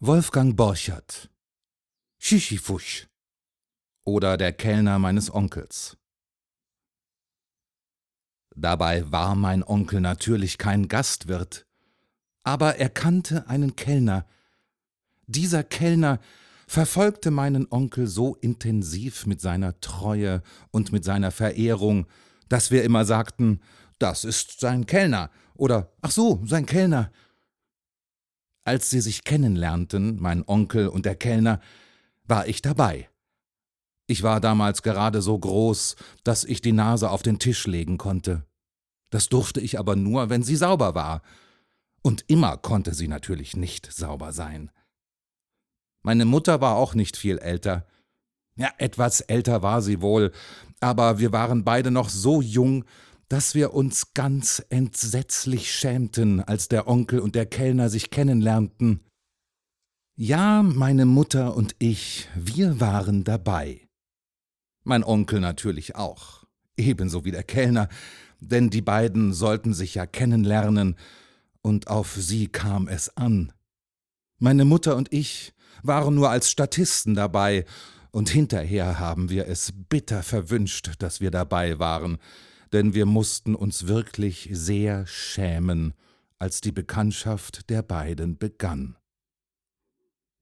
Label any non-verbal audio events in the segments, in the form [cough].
Wolfgang Borchert Schischifusch oder der Kellner meines Onkels. Dabei war mein Onkel natürlich kein Gastwirt, aber er kannte einen Kellner. Dieser Kellner verfolgte meinen Onkel so intensiv mit seiner Treue und mit seiner Verehrung, dass wir immer sagten, das ist sein Kellner oder ach so, sein Kellner. Als sie sich kennenlernten, mein Onkel und der Kellner, war ich dabei. Ich war damals gerade so groß, dass ich die Nase auf den Tisch legen konnte. Das durfte ich aber nur, wenn sie sauber war. Und immer konnte sie natürlich nicht sauber sein. Meine Mutter war auch nicht viel älter. Ja, etwas älter war sie wohl, aber wir waren beide noch so jung, dass wir uns ganz entsetzlich schämten, als der Onkel und der Kellner sich kennenlernten. Ja, meine Mutter und ich, wir waren dabei. Mein Onkel natürlich auch, ebenso wie der Kellner, denn die beiden sollten sich ja kennenlernen, und auf sie kam es an. Meine Mutter und ich waren nur als Statisten dabei, und hinterher haben wir es bitter verwünscht, dass wir dabei waren, denn wir mussten uns wirklich sehr schämen, als die Bekanntschaft der beiden begann.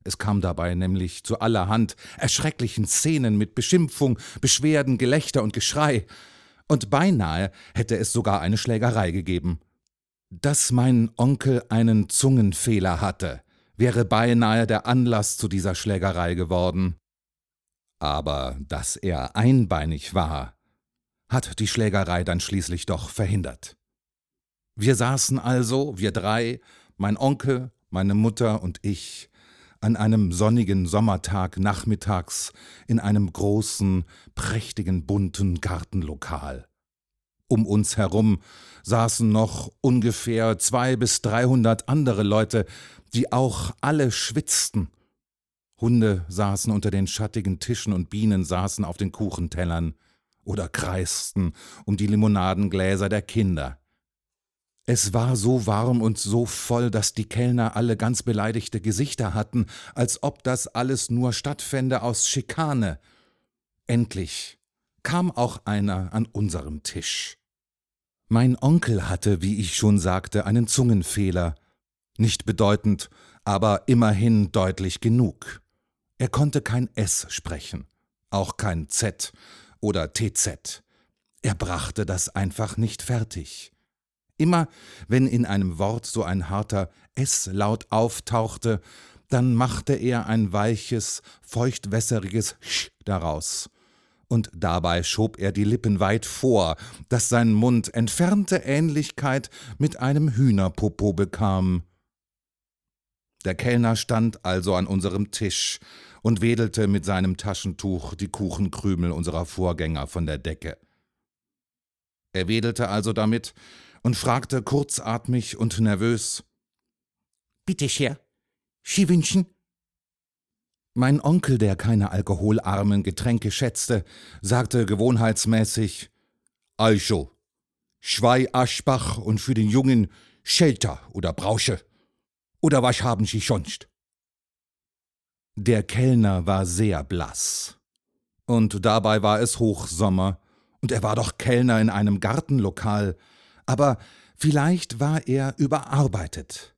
Es kam dabei nämlich zu allerhand erschrecklichen Szenen mit Beschimpfung, Beschwerden, Gelächter und Geschrei, und beinahe hätte es sogar eine Schlägerei gegeben. Dass mein Onkel einen Zungenfehler hatte, wäre beinahe der Anlass zu dieser Schlägerei geworden. Aber dass er einbeinig war, hat die Schlägerei dann schließlich doch verhindert. Wir saßen also, wir drei, mein Onkel, meine Mutter und ich, an einem sonnigen Sommertag nachmittags in einem großen, prächtigen, bunten Gartenlokal. Um uns herum saßen noch ungefähr zwei bis dreihundert andere Leute, die auch alle schwitzten. Hunde saßen unter den schattigen Tischen und Bienen saßen auf den Kuchentellern oder kreisten um die Limonadengläser der Kinder. Es war so warm und so voll, dass die Kellner alle ganz beleidigte Gesichter hatten, als ob das alles nur stattfände aus Schikane. Endlich kam auch einer an unserem Tisch. Mein Onkel hatte, wie ich schon sagte, einen Zungenfehler. Nicht bedeutend, aber immerhin deutlich genug. Er konnte kein S sprechen, auch kein Z oder TZ. Er brachte das einfach nicht fertig. Immer wenn in einem Wort so ein harter S-Laut auftauchte, dann machte er ein weiches, feuchtwässeriges Sch daraus. Und dabei schob er die Lippen weit vor, dass sein Mund entfernte Ähnlichkeit mit einem Hühnerpopo bekam. Der Kellner stand also an unserem Tisch und wedelte mit seinem Taschentuch die Kuchenkrümel unserer Vorgänger von der Decke. Er wedelte also damit, und fragte kurzatmig und nervös Bitte sehr, Sie wünschen? Mein Onkel, der keine alkoholarmen Getränke schätzte, sagte gewohnheitsmäßig Also, zwei Aschbach und für den Jungen Schelter oder Brausche. Oder was haben Sie sonst? Der Kellner war sehr blass. Und dabei war es Hochsommer, und er war doch Kellner in einem Gartenlokal, aber vielleicht war er überarbeitet.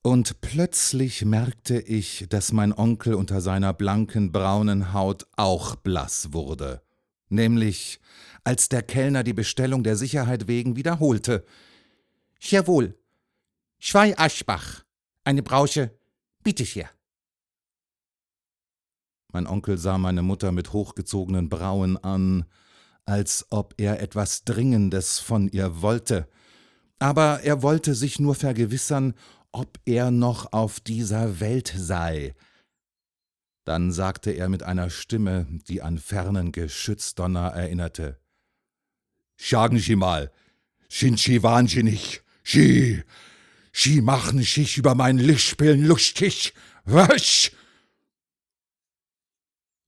Und plötzlich merkte ich, dass mein Onkel unter seiner blanken braunen Haut auch blass wurde, nämlich als der Kellner die Bestellung der Sicherheit wegen wiederholte. Jawohl, zwei Aschbach, eine Brausche, bitte sehr. Mein Onkel sah meine Mutter mit hochgezogenen Brauen an, als ob er etwas Dringendes von ihr wollte, aber er wollte sich nur vergewissern, ob er noch auf dieser Welt sei. Dann sagte er mit einer Stimme, die an fernen Geschützdonner erinnerte Sagen Sie mal, sind Sie wahnsinnig? Sie, Sie machen sich über mein Lichtspielen lustig, was?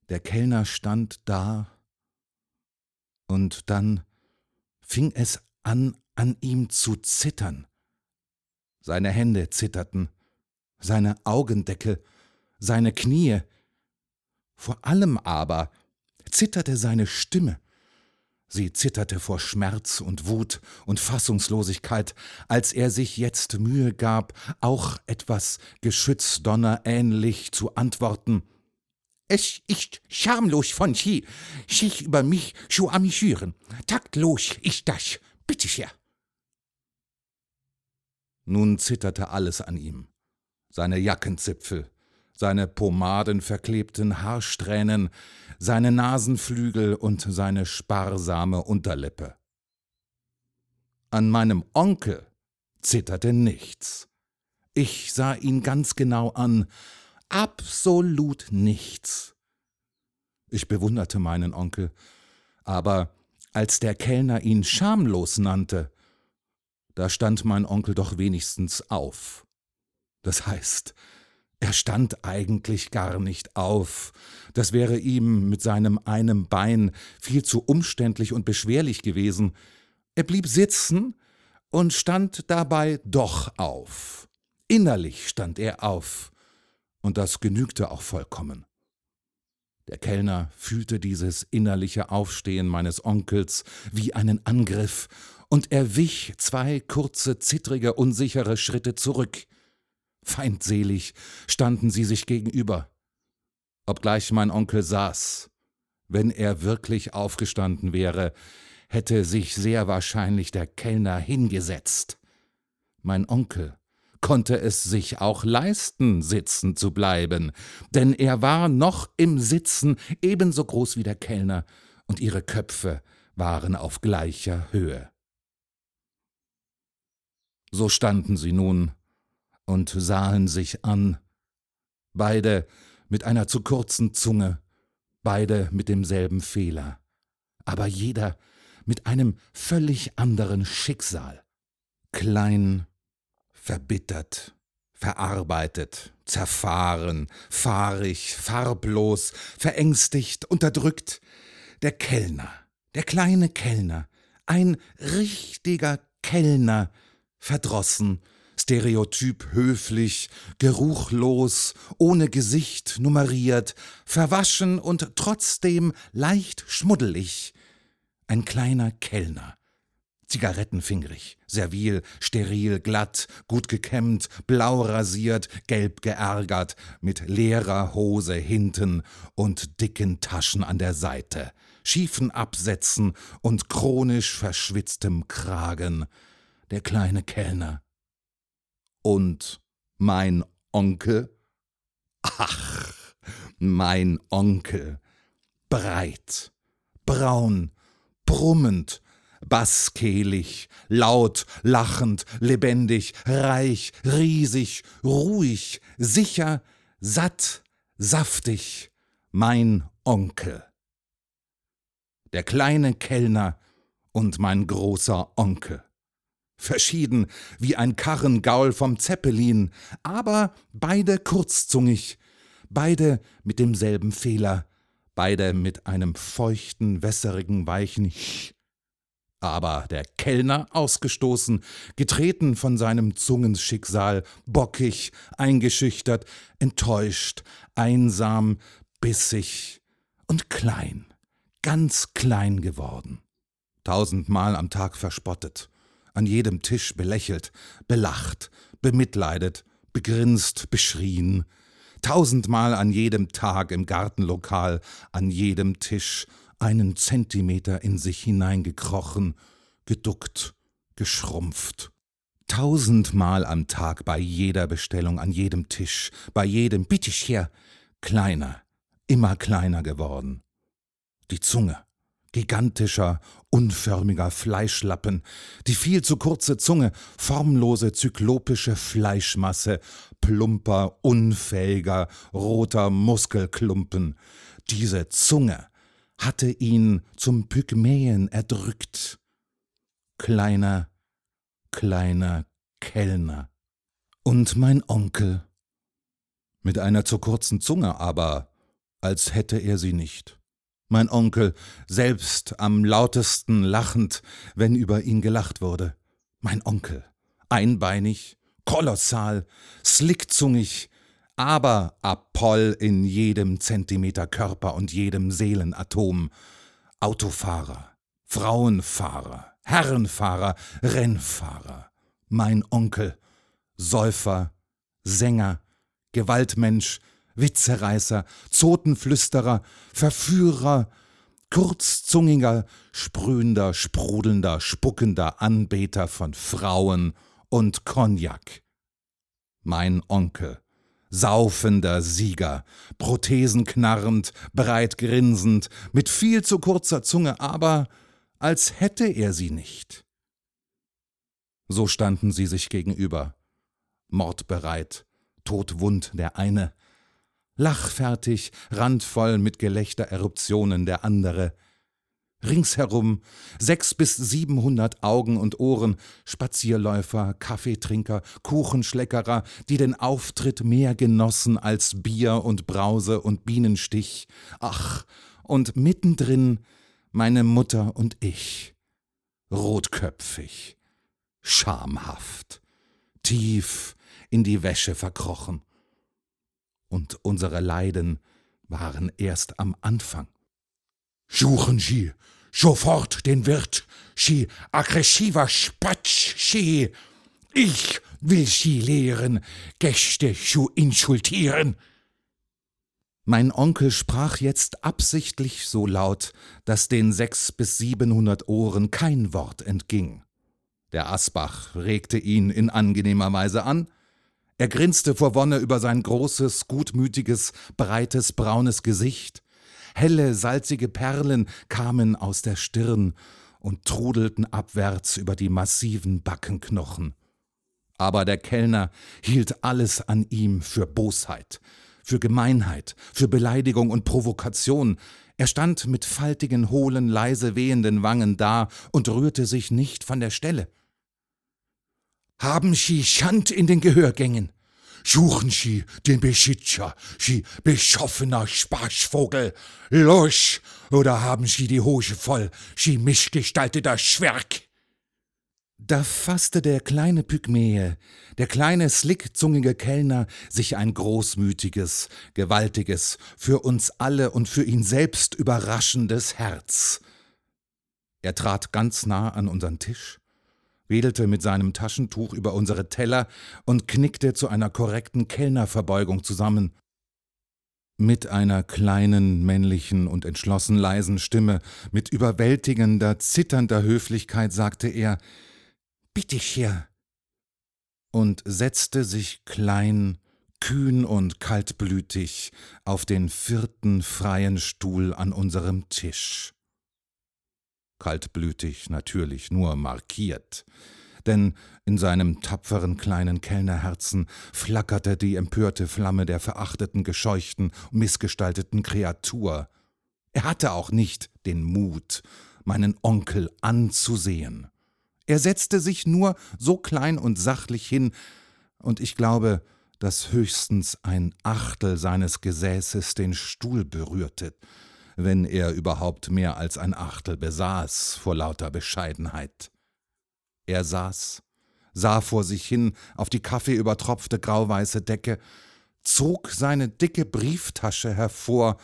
Der Kellner stand da und dann fing es an, an ihm zu zittern. Seine Hände zitterten, seine Augendeckel seine Knie. Vor allem aber zitterte seine Stimme. Sie zitterte vor Schmerz und Wut und Fassungslosigkeit, als er sich jetzt Mühe gab, auch etwas Geschützdonner ähnlich zu antworten. Es ist schamlos von Sie, sich über mich zu amüsieren. Taktlos ist das, bitte sehr. Nun zitterte alles an ihm. Seine Jackenzipfel, seine pomadenverklebten Haarsträhnen, seine Nasenflügel und seine sparsame Unterlippe. An meinem Onkel zitterte nichts. Ich sah ihn ganz genau an, absolut nichts. Ich bewunderte meinen Onkel, aber als der Kellner ihn schamlos nannte, da stand mein Onkel doch wenigstens auf. Das heißt, er stand eigentlich gar nicht auf. Das wäre ihm mit seinem einem Bein viel zu umständlich und beschwerlich gewesen. Er blieb sitzen und stand dabei doch auf. Innerlich stand er auf, und das genügte auch vollkommen. Der Kellner fühlte dieses innerliche Aufstehen meines Onkels wie einen Angriff, und er wich zwei kurze, zittrige, unsichere Schritte zurück. Feindselig standen sie sich gegenüber. Obgleich mein Onkel saß, wenn er wirklich aufgestanden wäre, hätte sich sehr wahrscheinlich der Kellner hingesetzt. Mein Onkel konnte es sich auch leisten, sitzen zu bleiben, denn er war noch im Sitzen ebenso groß wie der Kellner, und ihre Köpfe waren auf gleicher Höhe. So standen sie nun und sahen sich an, beide mit einer zu kurzen Zunge, beide mit demselben Fehler, aber jeder mit einem völlig anderen Schicksal. Klein, verbittert, verarbeitet, zerfahren, fahrig, farblos, verängstigt, unterdrückt, der Kellner, der kleine Kellner, ein richtiger Kellner, verdrossen, stereotyp höflich, geruchlos, ohne Gesicht nummeriert, verwaschen und trotzdem leicht schmuddelig. Ein kleiner Kellner. Zigarettenfingrig, servil, steril, glatt, gut gekämmt, blau rasiert, gelb geärgert, mit leerer Hose hinten und dicken Taschen an der Seite, schiefen Absätzen und chronisch verschwitztem Kragen. Der kleine Kellner und mein Onkel? Ach, mein Onkel. Breit, braun, brummend, basskehlig, laut, lachend, lebendig, reich, riesig, ruhig, sicher, satt, saftig, mein Onkel. Der kleine Kellner und mein großer Onkel verschieden wie ein Karrengaul vom Zeppelin, aber beide kurzzungig, beide mit demselben Fehler, beide mit einem feuchten, wässerigen, weichen Ch. Aber der Kellner ausgestoßen, getreten von seinem Zungenschicksal, bockig, eingeschüchtert, enttäuscht, einsam, bissig und klein, ganz klein geworden. Tausendmal am Tag verspottet, an jedem Tisch belächelt, belacht, bemitleidet, begrinst, beschrien, tausendmal an jedem Tag im Gartenlokal, an jedem Tisch einen Zentimeter in sich hineingekrochen, geduckt, geschrumpft. Tausendmal am Tag bei jeder Bestellung, an jedem Tisch, bei jedem Bitteschher, kleiner, immer kleiner geworden. Die Zunge, gigantischer, unförmiger Fleischlappen, die viel zu kurze Zunge, formlose, zyklopische Fleischmasse, plumper, unfähiger, roter Muskelklumpen. Diese Zunge hatte ihn zum Pygmäen erdrückt. Kleiner, kleiner Kellner. Und mein Onkel. Mit einer zu kurzen Zunge aber, als hätte er sie nicht mein Onkel, selbst am lautesten lachend, wenn über ihn gelacht wurde. Mein Onkel, einbeinig, kolossal, slickzungig, aber Apoll in jedem Zentimeter Körper und jedem Seelenatom. Autofahrer, Frauenfahrer, Herrenfahrer, Rennfahrer. Mein Onkel, Säufer, Sänger, Gewaltmensch, Witzereißer, Zotenflüsterer, Verführer, kurzzungiger, sprühender, sprudelnder, spuckender Anbeter von Frauen und Cognac. Mein Onkel, saufender Sieger, Prothesen knarrend, breit grinsend, mit viel zu kurzer Zunge, aber als hätte er sie nicht. So standen sie sich gegenüber, mordbereit, todwund der eine, lachfertig, randvoll mit Gelächtereruptionen der andere. Ringsherum sechs bis siebenhundert Augen und Ohren, Spazierläufer, Kaffeetrinker, Kuchenschleckerer, die den Auftritt mehr genossen als Bier und Brause und Bienenstich. Ach, und mittendrin meine Mutter und ich, rotköpfig, schamhaft, tief in die Wäsche verkrochen und unsere Leiden waren erst am Anfang. Suchen Sie sofort den Wirt, Sie aggressiver Spatsch, Sie. Ich will Sie lehren, Gäste zu insultieren. Mein Onkel sprach jetzt absichtlich so laut, dass den sechs bis siebenhundert Ohren kein Wort entging. Der Asbach regte ihn in angenehmer Weise an, er grinste vor Wonne über sein großes, gutmütiges, breites, braunes Gesicht. Helle, salzige Perlen kamen aus der Stirn und trudelten abwärts über die massiven Backenknochen. Aber der Kellner hielt alles an ihm für Bosheit, für Gemeinheit, für Beleidigung und Provokation. Er stand mit faltigen, hohlen, leise wehenden Wangen da und rührte sich nicht von der Stelle. Haben Sie Schand in den Gehörgängen? Suchen Sie den Beschützer, Sie beschoffener Spaßvogel! Los! Oder haben Sie die Hose voll, Sie mischgestalteter Schwerk! Da fasste der kleine Pygmäe, der kleine slickzungige Kellner, sich ein großmütiges, gewaltiges, für uns alle und für ihn selbst überraschendes Herz. Er trat ganz nah an unseren Tisch, wedelte mit seinem Taschentuch über unsere Teller und knickte zu einer korrekten Kellnerverbeugung zusammen. Mit einer kleinen, männlichen und entschlossen leisen Stimme, mit überwältigender, zitternder Höflichkeit sagte er Bitte sehr und setzte sich klein, kühn und kaltblütig auf den vierten freien Stuhl an unserem Tisch kaltblütig natürlich nur markiert, denn in seinem tapferen kleinen Kellnerherzen flackerte die empörte Flamme der verachteten, gescheuchten, missgestalteten Kreatur. Er hatte auch nicht den Mut, meinen Onkel anzusehen. Er setzte sich nur so klein und sachlich hin, und ich glaube, dass höchstens ein Achtel seines Gesäßes den Stuhl berührte, wenn er überhaupt mehr als ein Achtel besaß vor lauter Bescheidenheit. Er saß, sah vor sich hin auf die kaffeeübertropfte grauweiße Decke, zog seine dicke Brieftasche hervor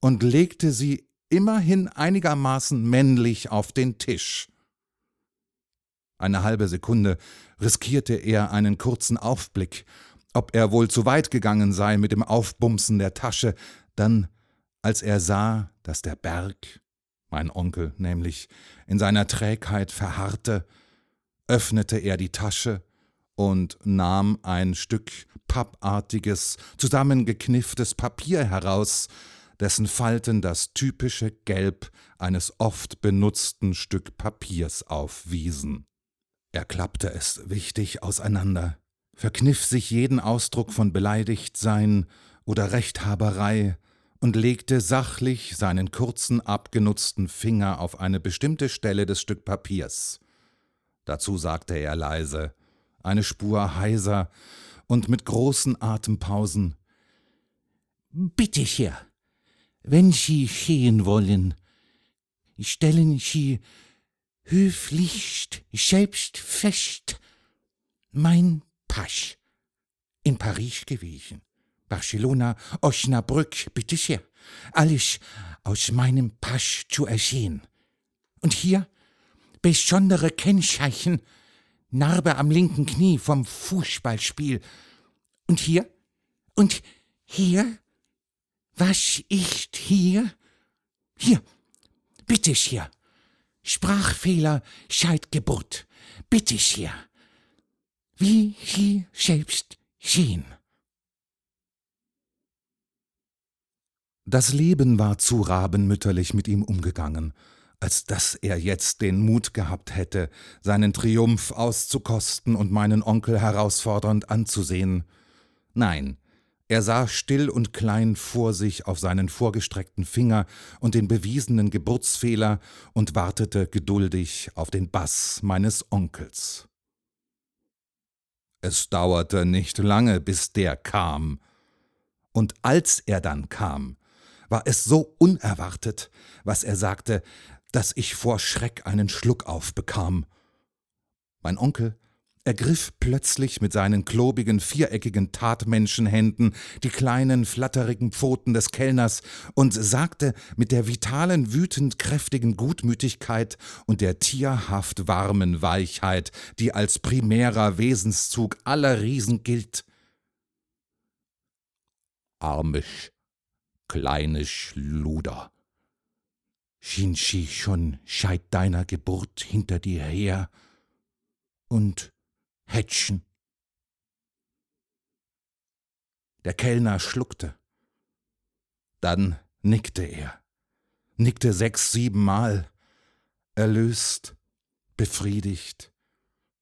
und legte sie immerhin einigermaßen männlich auf den Tisch. Eine halbe Sekunde riskierte er einen kurzen Aufblick, ob er wohl zu weit gegangen sei mit dem Aufbumsen der Tasche, dann als er sah, dass der Berg, mein Onkel nämlich, in seiner Trägheit verharrte, öffnete er die Tasche und nahm ein Stück pappartiges, zusammengeknifftes Papier heraus, dessen Falten das typische Gelb eines oft benutzten Stück Papiers aufwiesen. Er klappte es wichtig auseinander, verkniff sich jeden Ausdruck von Beleidigtsein oder Rechthaberei, und legte sachlich seinen kurzen, abgenutzten Finger auf eine bestimmte Stelle des Stück Papiers. Dazu sagte er leise, eine Spur heiser und mit großen Atempausen Bitte sehr, wenn Sie stehen wollen, stellen Sie höflichst selbst fest, mein Pasch in Paris gewesen Barcelona, Osnabrück, bitte sehr. Alles aus meinem Pasch zu ersehen. Und hier besondere Kennzeichen, Narbe am linken Knie vom Fußballspiel. Und hier? Und hier? Was ist hier? Hier, bitte sehr. Sprachfehler seit Geburt. Bitte sehr. Wie Sie selbst sehen. Das Leben war zu rabenmütterlich mit ihm umgegangen, als dass er jetzt den Mut gehabt hätte, seinen Triumph auszukosten und meinen Onkel herausfordernd anzusehen. Nein, er sah still und klein vor sich auf seinen vorgestreckten Finger und den bewiesenen Geburtsfehler und wartete geduldig auf den Bass meines Onkels. Es dauerte nicht lange, bis der kam. Und als er dann kam, war es so unerwartet, was er sagte, dass ich vor Schreck einen Schluck aufbekam. Mein Onkel ergriff plötzlich mit seinen klobigen, viereckigen Tatmenschenhänden die kleinen, flatterigen Pfoten des Kellners und sagte mit der vitalen, wütend kräftigen Gutmütigkeit und der tierhaft warmen Weichheit, die als primärer Wesenszug aller Riesen gilt. Armisch, kleine Schluder. Schien sie schon scheit deiner Geburt hinter dir her und Hätschen. Der Kellner schluckte. Dann nickte er, nickte sechs, siebenmal, erlöst, befriedigt,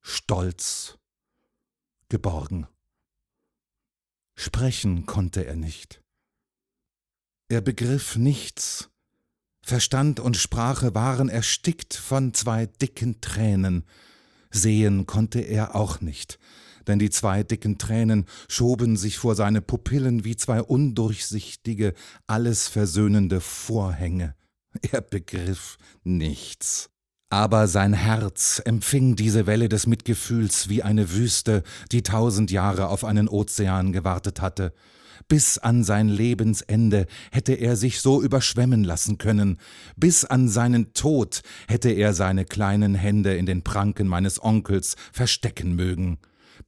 stolz, geborgen. Sprechen konnte er nicht. Er begriff nichts. Verstand und Sprache waren erstickt von zwei dicken Tränen. Sehen konnte er auch nicht, denn die zwei dicken Tränen schoben sich vor seine Pupillen wie zwei undurchsichtige, alles versöhnende Vorhänge. Er begriff nichts. Aber sein Herz empfing diese Welle des Mitgefühls wie eine Wüste, die tausend Jahre auf einen Ozean gewartet hatte. Bis an sein Lebensende hätte er sich so überschwemmen lassen können, bis an seinen Tod hätte er seine kleinen Hände in den Pranken meines Onkels verstecken mögen.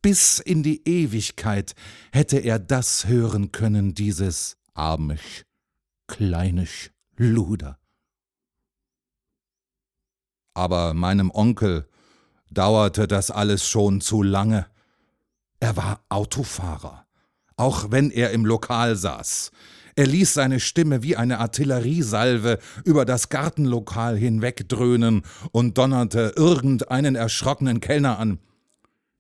Bis in die Ewigkeit hätte er das hören können, dieses armisch, kleinisch Luder. Aber meinem Onkel dauerte das alles schon zu lange. Er war Autofahrer auch wenn er im Lokal saß. Er ließ seine Stimme wie eine Artilleriesalve über das Gartenlokal hinwegdröhnen und donnerte irgendeinen erschrockenen Kellner an.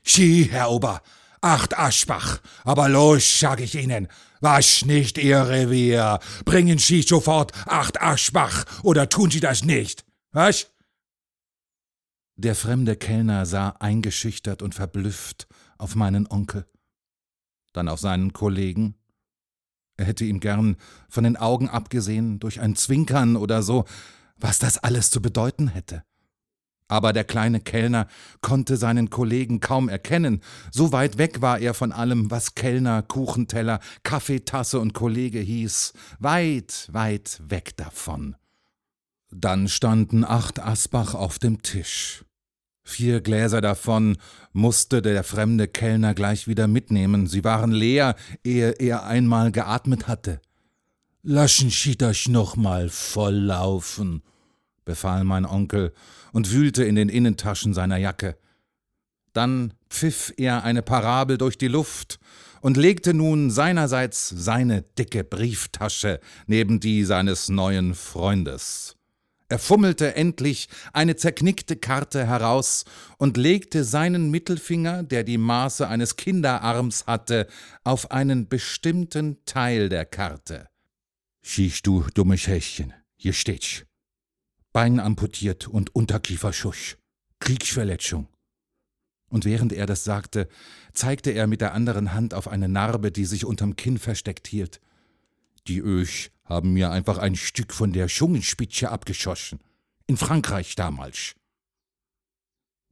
Sie, Herr Ober, acht Aschbach, aber los, sag ich Ihnen, wasch nicht Ihr Revier, bringen Sie sofort acht Aschbach, oder tun Sie das nicht, was? Der fremde Kellner sah eingeschüchtert und verblüfft auf meinen Onkel dann auf seinen Kollegen. Er hätte ihm gern von den Augen abgesehen, durch ein Zwinkern oder so, was das alles zu bedeuten hätte. Aber der kleine Kellner konnte seinen Kollegen kaum erkennen, so weit weg war er von allem, was Kellner, Kuchenteller, Kaffeetasse und Kollege hieß, weit, weit weg davon. Dann standen acht Asbach auf dem Tisch. Vier Gläser davon musste der fremde Kellner gleich wieder mitnehmen. Sie waren leer, ehe er einmal geatmet hatte. Laschen Sie euch noch mal volllaufen, befahl mein Onkel und wühlte in den Innentaschen seiner Jacke. Dann pfiff er eine Parabel durch die Luft und legte nun seinerseits seine dicke Brieftasche neben die seines neuen Freundes. Er fummelte endlich eine zerknickte Karte heraus und legte seinen Mittelfinger, der die Maße eines Kinderarms hatte, auf einen bestimmten Teil der Karte. Schießt du, dummes Häschen, hier steht's. Bein amputiert und Unterkieferschusch. Kriegsverletzung. Und während er das sagte, zeigte er mit der anderen Hand auf eine Narbe, die sich unterm Kinn versteckt hielt. Die Öch haben mir einfach ein Stück von der Schungenspitze abgeschossen. In Frankreich damals.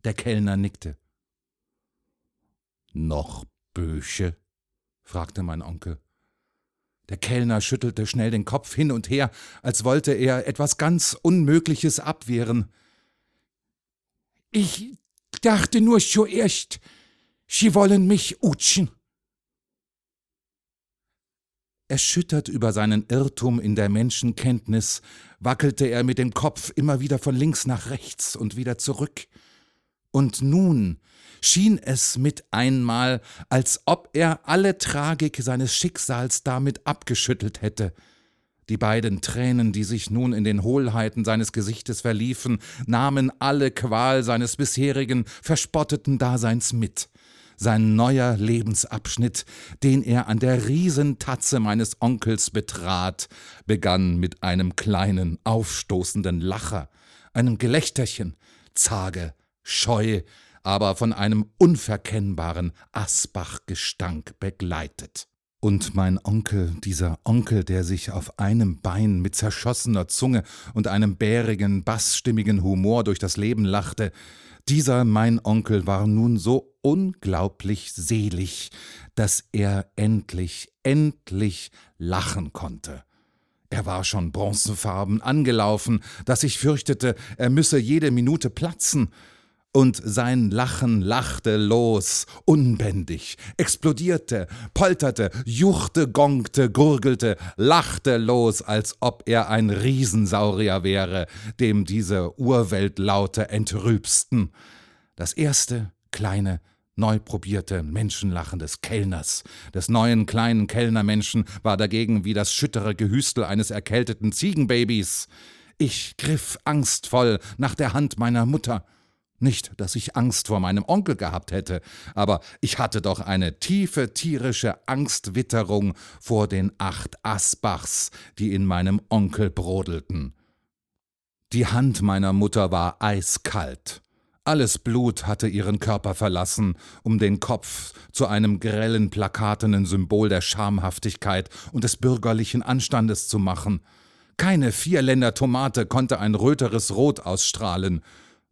Der Kellner nickte. Noch Bösche? fragte mein Onkel. Der Kellner schüttelte schnell den Kopf hin und her, als wollte er etwas ganz Unmögliches abwehren. Ich dachte nur zuerst, Sie wollen mich utschen. Erschüttert über seinen Irrtum in der Menschenkenntnis, wackelte er mit dem Kopf immer wieder von links nach rechts und wieder zurück. Und nun schien es mit einmal, als ob er alle Tragik seines Schicksals damit abgeschüttelt hätte. Die beiden Tränen, die sich nun in den Hohlheiten seines Gesichtes verliefen, nahmen alle Qual seines bisherigen verspotteten Daseins mit sein neuer Lebensabschnitt, den er an der Riesentatze meines Onkels betrat, begann mit einem kleinen, aufstoßenden Lacher, einem Gelächterchen, zage, scheu, aber von einem unverkennbaren Asbachgestank begleitet. Und mein Onkel, dieser Onkel, der sich auf einem Bein mit zerschossener Zunge und einem bärigen, bassstimmigen Humor durch das Leben lachte, dieser mein Onkel war nun so unglaublich selig, dass er endlich, endlich lachen konnte. Er war schon bronzefarben angelaufen, dass ich fürchtete, er müsse jede Minute platzen, und sein Lachen lachte los, unbändig, explodierte, polterte, juchte, gongte, gurgelte, lachte los, als ob er ein Riesensaurier wäre, dem diese Urweltlaute entrübsten. Das erste, kleine, neu probierte Menschenlachen des Kellners, des neuen kleinen Kellnermenschen, war dagegen wie das schüttere Gehüstel eines erkälteten Ziegenbabys. Ich griff angstvoll nach der Hand meiner Mutter. Nicht, dass ich Angst vor meinem Onkel gehabt hätte, aber ich hatte doch eine tiefe tierische Angstwitterung vor den acht Asbachs, die in meinem Onkel brodelten. Die Hand meiner Mutter war eiskalt. Alles Blut hatte ihren Körper verlassen, um den Kopf zu einem grellen, plakatenen Symbol der Schamhaftigkeit und des bürgerlichen Anstandes zu machen. Keine Vierländer Tomate konnte ein röteres Rot ausstrahlen,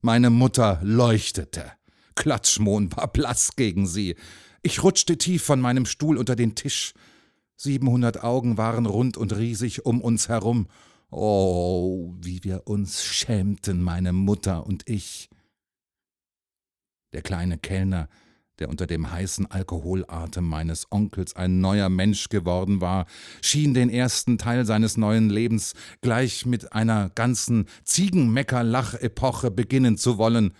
meine Mutter leuchtete. Klatschmohn war blass gegen sie. Ich rutschte tief von meinem Stuhl unter den Tisch. Siebenhundert Augen waren rund und riesig um uns herum. Oh, wie wir uns schämten, meine Mutter und ich. Der kleine Kellner der unter dem heißen Alkoholatem meines Onkels ein neuer Mensch geworden war, schien den ersten Teil seines neuen Lebens gleich mit einer ganzen Ziegenmecker-Lachepoche beginnen zu wollen.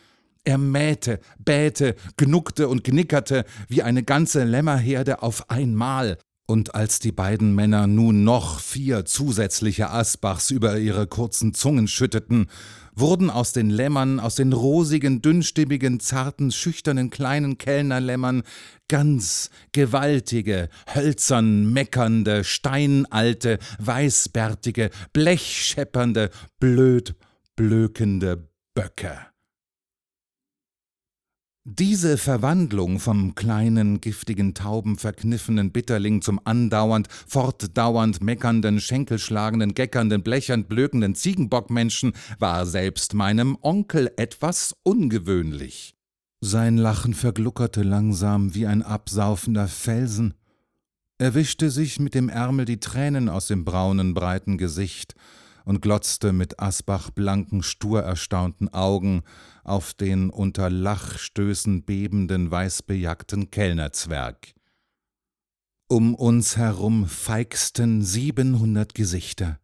Er mähte, bähte, gnuckte und knickerte wie eine ganze Lämmerherde auf einmal, und als die beiden Männer nun noch vier zusätzliche Asbachs über ihre kurzen Zungen schütteten, wurden aus den Lämmern, aus den rosigen, dünnstimmigen, zarten, schüchternen kleinen Kellnerlämmern ganz gewaltige, hölzern meckernde, steinalte, weißbärtige, blechscheppernde, blöd blökende Böcke. Diese Verwandlung vom kleinen, giftigen, tauben, verkniffenen Bitterling zum andauernd, fortdauernd meckernden, schenkelschlagenden, geckernden, blechernd, blökenden Ziegenbockmenschen war selbst meinem Onkel etwas ungewöhnlich. Sein Lachen vergluckerte langsam wie ein absaufender Felsen. Er wischte sich mit dem Ärmel die Tränen aus dem braunen, breiten Gesicht und glotzte mit asbachblanken, stur erstaunten Augen auf den unter Lachstößen bebenden, weißbejagten Kellnerzwerg. Um uns herum feigsten siebenhundert Gesichter.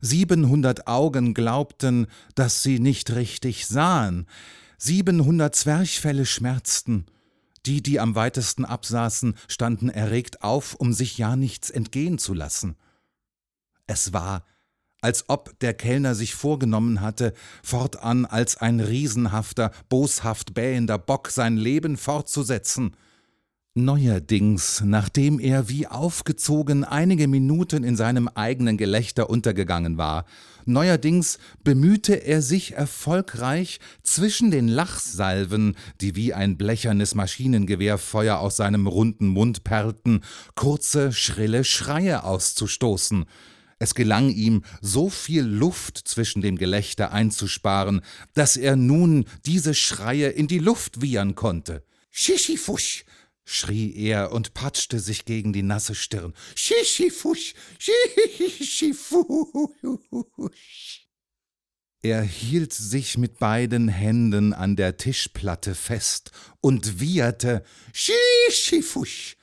Siebenhundert Augen glaubten, dass sie nicht richtig sahen. Siebenhundert Zwerchfelle schmerzten. Die, die am weitesten absaßen, standen erregt auf, um sich ja nichts entgehen zu lassen. Es war als ob der Kellner sich vorgenommen hatte, fortan als ein riesenhafter, boshaft bähender Bock sein Leben fortzusetzen. Neuerdings, nachdem er wie aufgezogen einige Minuten in seinem eigenen Gelächter untergegangen war, neuerdings bemühte er sich erfolgreich, zwischen den Lachsalven, die wie ein blechernes Maschinengewehrfeuer aus seinem runden Mund perlten, kurze, schrille Schreie auszustoßen. Es gelang ihm, so viel Luft zwischen dem Gelächter einzusparen, dass er nun diese Schreie in die Luft wiehern konnte. Schischifusch, schrie er und patschte sich gegen die nasse Stirn. Schichifusch, Schichifusch. Er hielt sich mit beiden Händen an der Tischplatte fest und wieherte Schichifusch.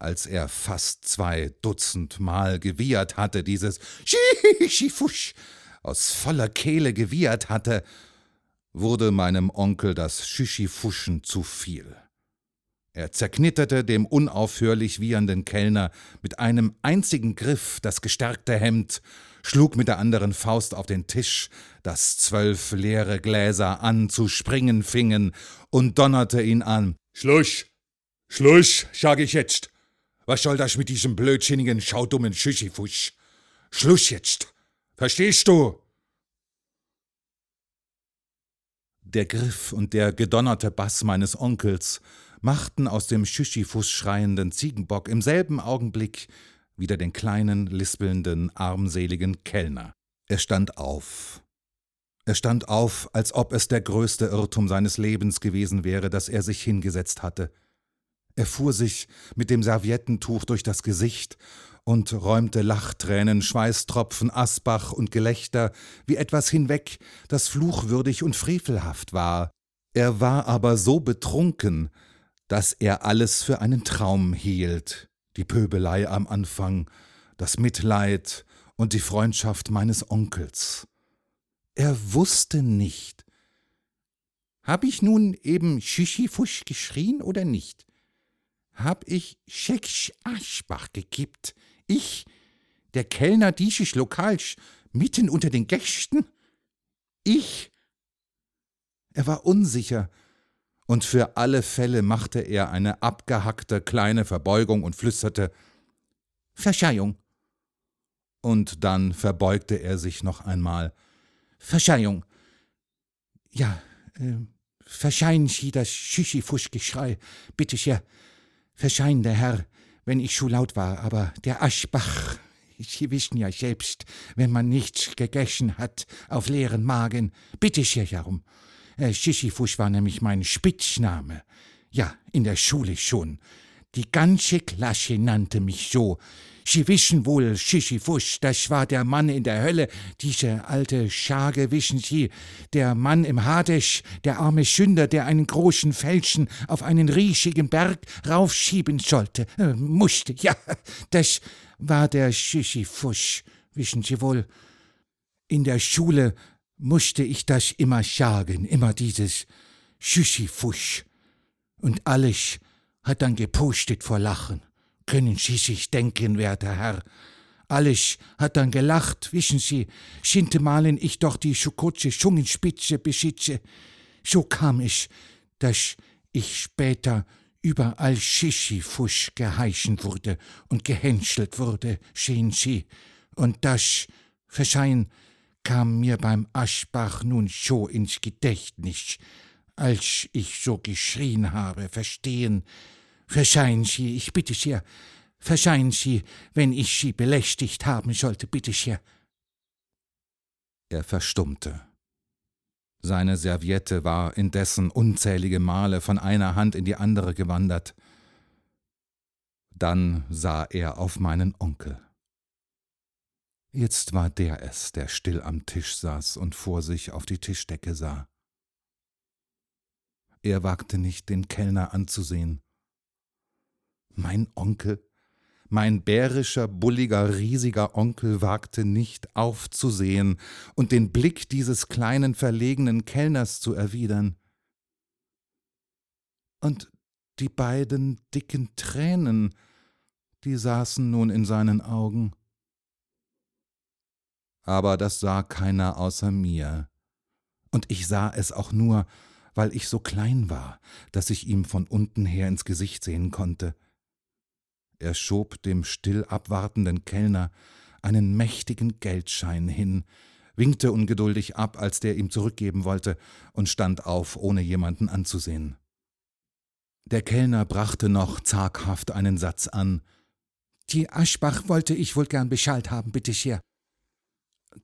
Als er fast zwei Dutzend Mal gewiehert hatte, dieses Schichifusch aus voller Kehle gewiehert hatte, wurde meinem Onkel das Schichifuschen zu viel. Er zerknitterte dem unaufhörlich wiehernden Kellner mit einem einzigen Griff das gestärkte Hemd, schlug mit der anderen Faust auf den Tisch, dass zwölf leere Gläser an zu springen fingen, und donnerte ihn an. Schluss! Schluss, sag ich jetzt! Was soll das mit diesem blödsinnigen, schaudummen Schüschifusch? Schluss jetzt! Verstehst du? Der Griff und der gedonnerte Bass meines Onkels machten aus dem Schüschifus schreienden Ziegenbock im selben Augenblick wieder den kleinen, lispelnden, armseligen Kellner. Er stand auf. Er stand auf, als ob es der größte Irrtum seines Lebens gewesen wäre, dass er sich hingesetzt hatte. Er fuhr sich mit dem Serviettentuch durch das Gesicht und räumte Lachtränen, Schweißtropfen, Asbach und Gelächter wie etwas hinweg, das fluchwürdig und frevelhaft war. Er war aber so betrunken, dass er alles für einen Traum hielt, die Pöbelei am Anfang, das Mitleid und die Freundschaft meines Onkels. Er wusste nicht. Hab ich nun eben Schischifusch geschrien oder nicht? Hab ich Scheksch Aschbach gekippt? Ich, der Kellner diesches Lokals, mitten unter den Gästen? Ich? Er war unsicher, und für alle Fälle machte er eine abgehackte kleine Verbeugung und flüsterte Verzeihung. Und dann verbeugte er sich noch einmal. Verzeihung. Ja, äh, verscheinen Sie das Schüschifusch-Geschrei, bitte sehr. Verscheinen der Herr, wenn ich zu laut war, aber der Aschbach, Sie wissen ja selbst, wenn man nichts gegessen hat, auf leeren Magen, bitte sehr darum. Äh, Schichifusch war nämlich mein Spitzname. Ja, in der Schule schon. Die ganze Klasse nannte mich so. Sie wissen wohl, Schichifusch, das war der Mann in der Hölle, diese alte Schage, wissen Sie, der Mann im Hades, der arme Sünder, der einen großen Felsen auf einen riesigen Berg raufschieben sollte, äh, musste, ja, das war der Schichifusch, wissen Sie wohl. In der Schule musste ich das immer sagen, immer dieses Schichifusch. Und alles hat dann gepustet vor Lachen. Können Sie sich denken, werter Herr? Alles hat dann gelacht, wissen Sie, sintemalen ich doch die Schokotze Schungenspitze besitze. So kam es, dass ich später überall Schichifusch geheißen wurde und gehänschelt wurde, sehen Sie. Und das, verzeihen, kam mir beim Aschbach nun so ins Gedächtnis, als ich so geschrien habe, verstehen, Verzeihen Sie, ich bitte sehr, verzeihen Sie, wenn ich Sie belästigt haben sollte, bitte sehr. Er verstummte. Seine Serviette war indessen unzählige Male von einer Hand in die andere gewandert. Dann sah er auf meinen Onkel. Jetzt war der es, der still am Tisch saß und vor sich auf die Tischdecke sah. Er wagte nicht, den Kellner anzusehen. Mein Onkel, mein bärischer, bulliger, riesiger Onkel wagte nicht aufzusehen und den Blick dieses kleinen, verlegenen Kellners zu erwidern. Und die beiden dicken Tränen, die saßen nun in seinen Augen. Aber das sah keiner außer mir, und ich sah es auch nur, weil ich so klein war, dass ich ihm von unten her ins Gesicht sehen konnte. Er schob dem still abwartenden Kellner einen mächtigen Geldschein hin, winkte ungeduldig ab, als der ihm zurückgeben wollte, und stand auf, ohne jemanden anzusehen. Der Kellner brachte noch zaghaft einen Satz an. Die Aschbach wollte ich wohl gern Bescheid haben, bitte sehr.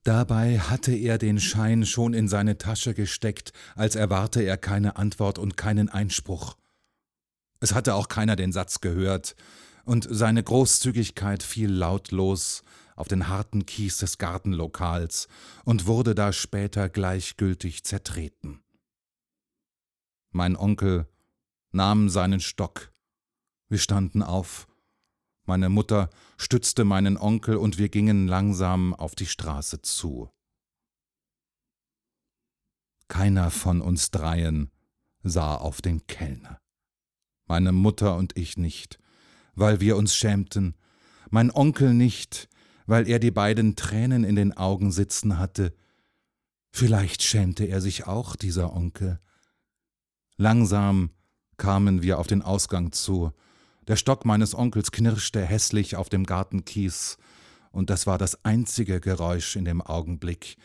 Dabei hatte er den Schein schon in seine Tasche gesteckt, als erwarte er keine Antwort und keinen Einspruch. Es hatte auch keiner den Satz gehört, und seine Großzügigkeit fiel lautlos auf den harten Kies des Gartenlokals und wurde da später gleichgültig zertreten. Mein Onkel nahm seinen Stock. Wir standen auf. Meine Mutter stützte meinen Onkel und wir gingen langsam auf die Straße zu. Keiner von uns dreien sah auf den Kellner. Meine Mutter und ich nicht, weil wir uns schämten, mein Onkel nicht, weil er die beiden Tränen in den Augen sitzen hatte. Vielleicht schämte er sich auch, dieser Onkel. Langsam kamen wir auf den Ausgang zu. Der Stock meines Onkels knirschte hässlich auf dem Gartenkies, und das war das einzige Geräusch in dem Augenblick,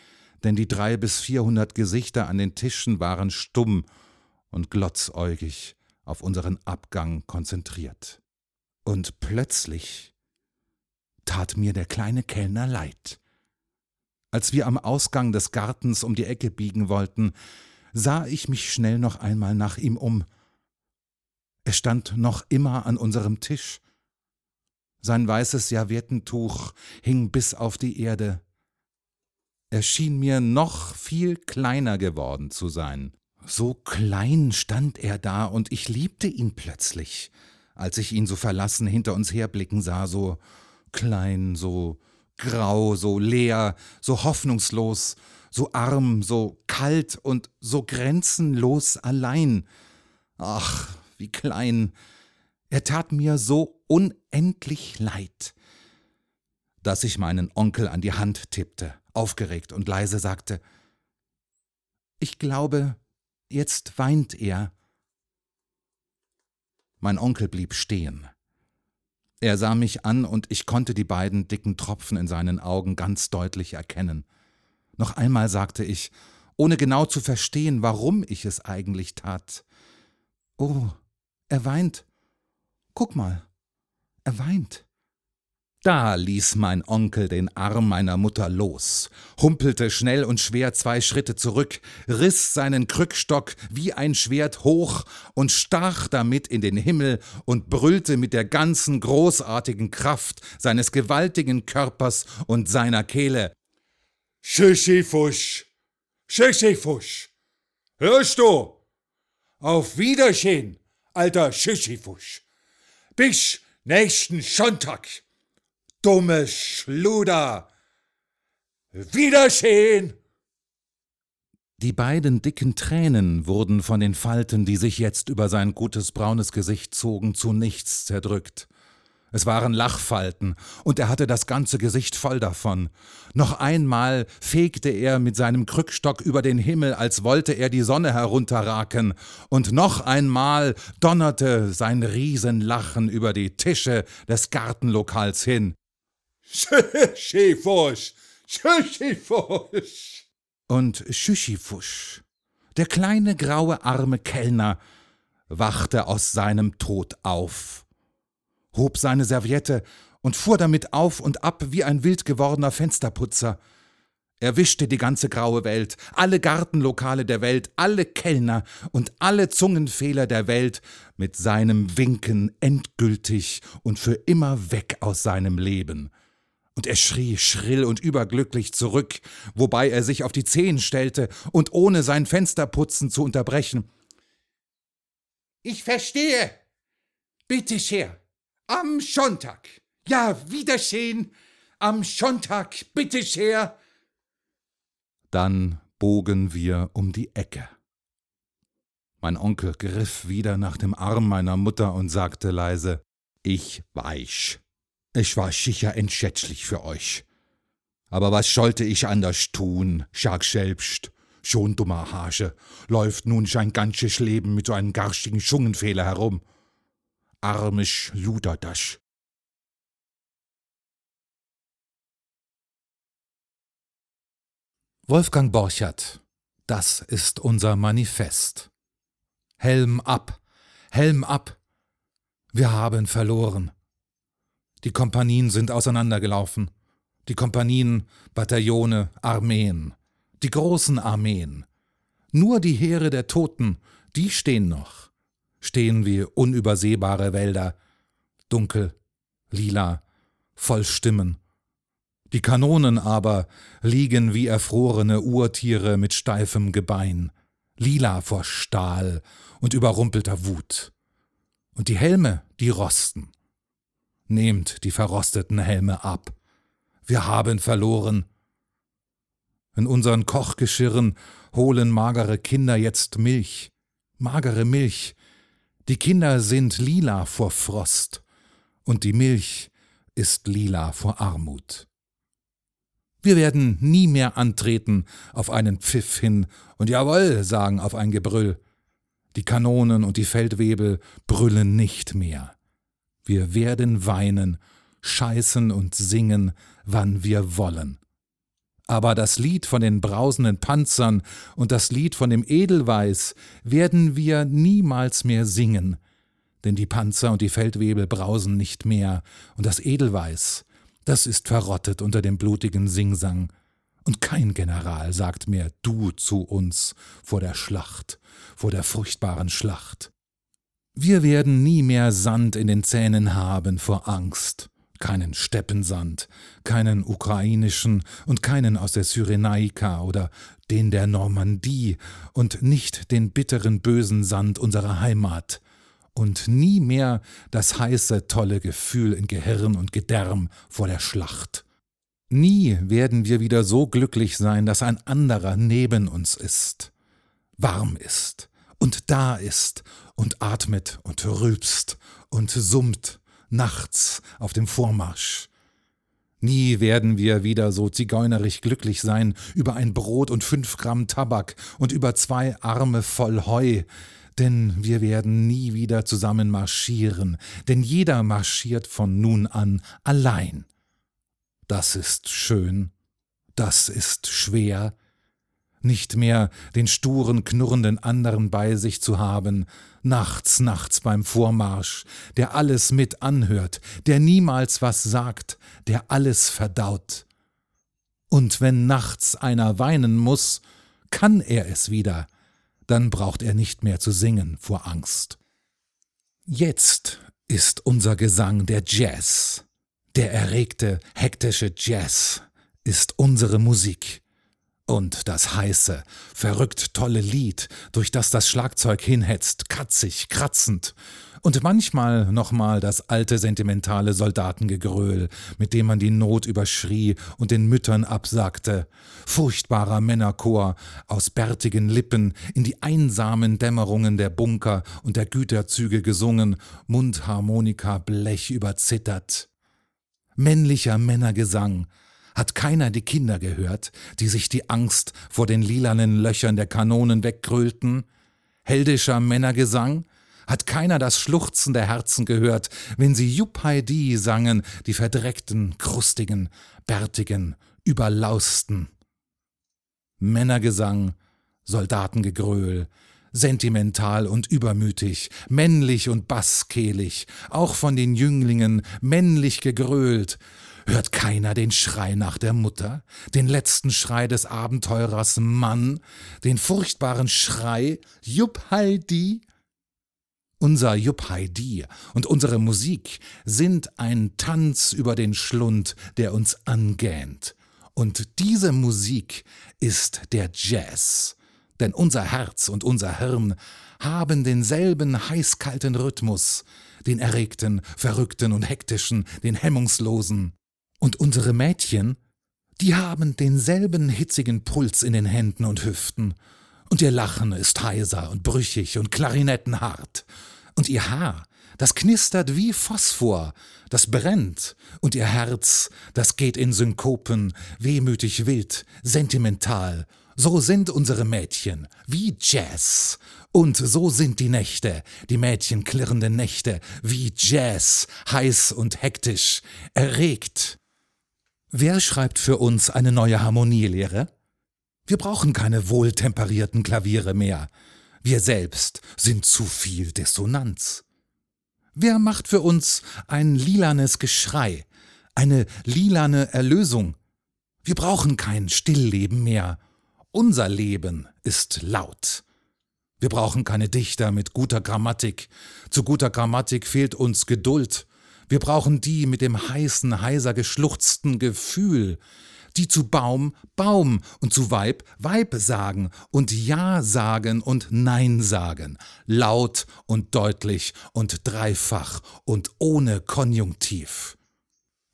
denn die drei bis vierhundert Gesichter an den Tischen waren stumm und glotzäugig auf unseren Abgang konzentriert. Und plötzlich tat mir der kleine Kellner leid. Als wir am Ausgang des Gartens um die Ecke biegen wollten, sah ich mich schnell noch einmal nach ihm um. Er stand noch immer an unserem Tisch. Sein weißes Serviettentuch hing bis auf die Erde. Er schien mir noch viel kleiner geworden zu sein. So klein stand er da, und ich liebte ihn plötzlich, als ich ihn so verlassen hinter uns herblicken sah, so klein, so grau, so leer, so hoffnungslos, so arm, so kalt und so grenzenlos allein. Ach, wie klein. Er tat mir so unendlich leid, dass ich meinen Onkel an die Hand tippte, aufgeregt und leise sagte Ich glaube, jetzt weint er. Mein Onkel blieb stehen. Er sah mich an, und ich konnte die beiden dicken Tropfen in seinen Augen ganz deutlich erkennen. Noch einmal sagte ich, ohne genau zu verstehen, warum ich es eigentlich tat. Oh, er weint. Guck mal, er weint. Da ließ mein Onkel den Arm meiner Mutter los, humpelte schnell und schwer zwei Schritte zurück, riss seinen Krückstock wie ein Schwert hoch und stach damit in den Himmel und brüllte mit der ganzen großartigen Kraft seines gewaltigen Körpers und seiner Kehle. Schüschifusch! Schüschifusch! Hörst du? Auf Wiedersehen, alter Schüschifusch! Bis nächsten Sonntag! dumme Schluder. Wiedersehen! Die beiden dicken Tränen wurden von den Falten, die sich jetzt über sein gutes braunes Gesicht zogen, zu nichts zerdrückt. Es waren Lachfalten, und er hatte das ganze Gesicht voll davon. Noch einmal fegte er mit seinem Krückstock über den Himmel, als wollte er die Sonne herunterraken, und noch einmal donnerte sein Riesenlachen über die Tische des Gartenlokals hin. [laughs] Schüschifusch, Schüschifusch. Und Schüschifusch, der kleine graue arme Kellner, wachte aus seinem Tod auf, hob seine Serviette und fuhr damit auf und ab wie ein wild gewordener Fensterputzer. Er wischte die ganze graue Welt, alle Gartenlokale der Welt, alle Kellner und alle Zungenfehler der Welt mit seinem Winken endgültig und für immer weg aus seinem Leben und er schrie schrill und überglücklich zurück, wobei er sich auf die Zehen stellte und ohne sein Fensterputzen zu unterbrechen. Ich verstehe. Bitte sehr. Am Sonntag. Ja, Wiedersehen. Am Sonntag, bitte sehr. Dann bogen wir um die Ecke. Mein Onkel griff wieder nach dem Arm meiner Mutter und sagte leise Ich weiß. Ich war sicher entschätzlich für euch. Aber was sollte ich anders tun, sag selbst. Schon dummer Hage, läuft nun sein ganzes Leben mit so einem garstigen Schungenfehler herum. Armes Luderdasch. Wolfgang Borchert, das ist unser Manifest. Helm ab, Helm ab. Wir haben verloren. Die Kompanien sind auseinandergelaufen. Die Kompanien, Bataillone, Armeen. Die großen Armeen. Nur die Heere der Toten, die stehen noch. Stehen wie unübersehbare Wälder, dunkel, lila, voll Stimmen. Die Kanonen aber liegen wie erfrorene Urtiere mit steifem Gebein, lila vor Stahl und überrumpelter Wut. Und die Helme, die rosten. Nehmt die verrosteten Helme ab. Wir haben verloren. In unseren Kochgeschirren holen magere Kinder jetzt Milch, magere Milch. Die Kinder sind lila vor Frost, und die Milch ist lila vor Armut. Wir werden nie mehr antreten auf einen Pfiff hin und Jawoll sagen auf ein Gebrüll. Die Kanonen und die Feldwebel brüllen nicht mehr. Wir werden weinen, scheißen und singen, wann wir wollen. Aber das Lied von den brausenden Panzern und das Lied von dem Edelweiß werden wir niemals mehr singen, denn die Panzer und die Feldwebel brausen nicht mehr, und das Edelweiß, das ist verrottet unter dem blutigen Singsang. Und kein General sagt mehr du zu uns vor der Schlacht, vor der furchtbaren Schlacht. Wir werden nie mehr Sand in den Zähnen haben vor Angst, keinen Steppensand, keinen ukrainischen und keinen aus der Cyrenaika oder den der Normandie und nicht den bitteren bösen Sand unserer Heimat, und nie mehr das heiße, tolle Gefühl in Gehirn und Gedärm vor der Schlacht. Nie werden wir wieder so glücklich sein, dass ein anderer neben uns ist, warm ist und da ist und atmet und rülpst und summt nachts auf dem Vormarsch. Nie werden wir wieder so zigeunerisch glücklich sein über ein Brot und fünf Gramm Tabak und über zwei Arme voll Heu, denn wir werden nie wieder zusammen marschieren, denn jeder marschiert von nun an allein. Das ist schön, das ist schwer, nicht mehr den sturen, knurrenden anderen bei sich zu haben, nachts, nachts beim Vormarsch, der alles mit anhört, der niemals was sagt, der alles verdaut. Und wenn nachts einer weinen muss, kann er es wieder, dann braucht er nicht mehr zu singen vor Angst. Jetzt ist unser Gesang der Jazz. Der erregte, hektische Jazz ist unsere Musik. Und das heiße, verrückt tolle Lied, durch das das Schlagzeug hinhetzt, katzig, kratzend, und manchmal nochmal das alte sentimentale Soldatengegröhl, mit dem man die Not überschrie und den Müttern absagte, furchtbarer Männerchor aus bärtigen Lippen in die einsamen Dämmerungen der Bunker und der Güterzüge gesungen, Mundharmonika Blech überzittert. Männlicher Männergesang, hat keiner die Kinder gehört, die sich die Angst vor den lilanen Löchern der Kanonen weggrölten? Heldischer Männergesang, hat keiner das Schluchzen der Herzen gehört, wenn sie Jupp Heidi sangen, die verdreckten, krustigen, bärtigen, überlausten. Männergesang, Soldatengegröhl, sentimental und übermütig, männlich und basskehlig, auch von den Jünglingen männlich gegrölt, Hört keiner den Schrei nach der Mutter, den letzten Schrei des Abenteurers Mann, den furchtbaren Schrei Jupp Heidi? Unser Juppheidi und unsere Musik sind ein Tanz über den Schlund, der uns angähnt. Und diese Musik ist der Jazz. Denn unser Herz und unser Hirn haben denselben heißkalten Rhythmus, den erregten, verrückten und hektischen, den hemmungslosen. Und unsere Mädchen, die haben denselben hitzigen Puls in den Händen und Hüften. Und ihr Lachen ist heiser und brüchig und klarinettenhart. Und ihr Haar, das knistert wie Phosphor, das brennt, und ihr Herz, das geht in Synkopen, wehmütig wild, sentimental. So sind unsere Mädchen, wie Jazz. Und so sind die Nächte, die mädchenklirrenden Nächte, wie Jazz, heiß und hektisch, erregt. Wer schreibt für uns eine neue Harmonielehre? Wir brauchen keine wohltemperierten Klaviere mehr. Wir selbst sind zu viel Dissonanz. Wer macht für uns ein lilanes Geschrei, eine lilane Erlösung? Wir brauchen kein Stillleben mehr. Unser Leben ist laut. Wir brauchen keine Dichter mit guter Grammatik. Zu guter Grammatik fehlt uns Geduld. Wir brauchen die mit dem heißen, heiser geschluchzten Gefühl, die zu Baum Baum und zu Weib Weib sagen und Ja sagen und Nein sagen, laut und deutlich und dreifach und ohne Konjunktiv.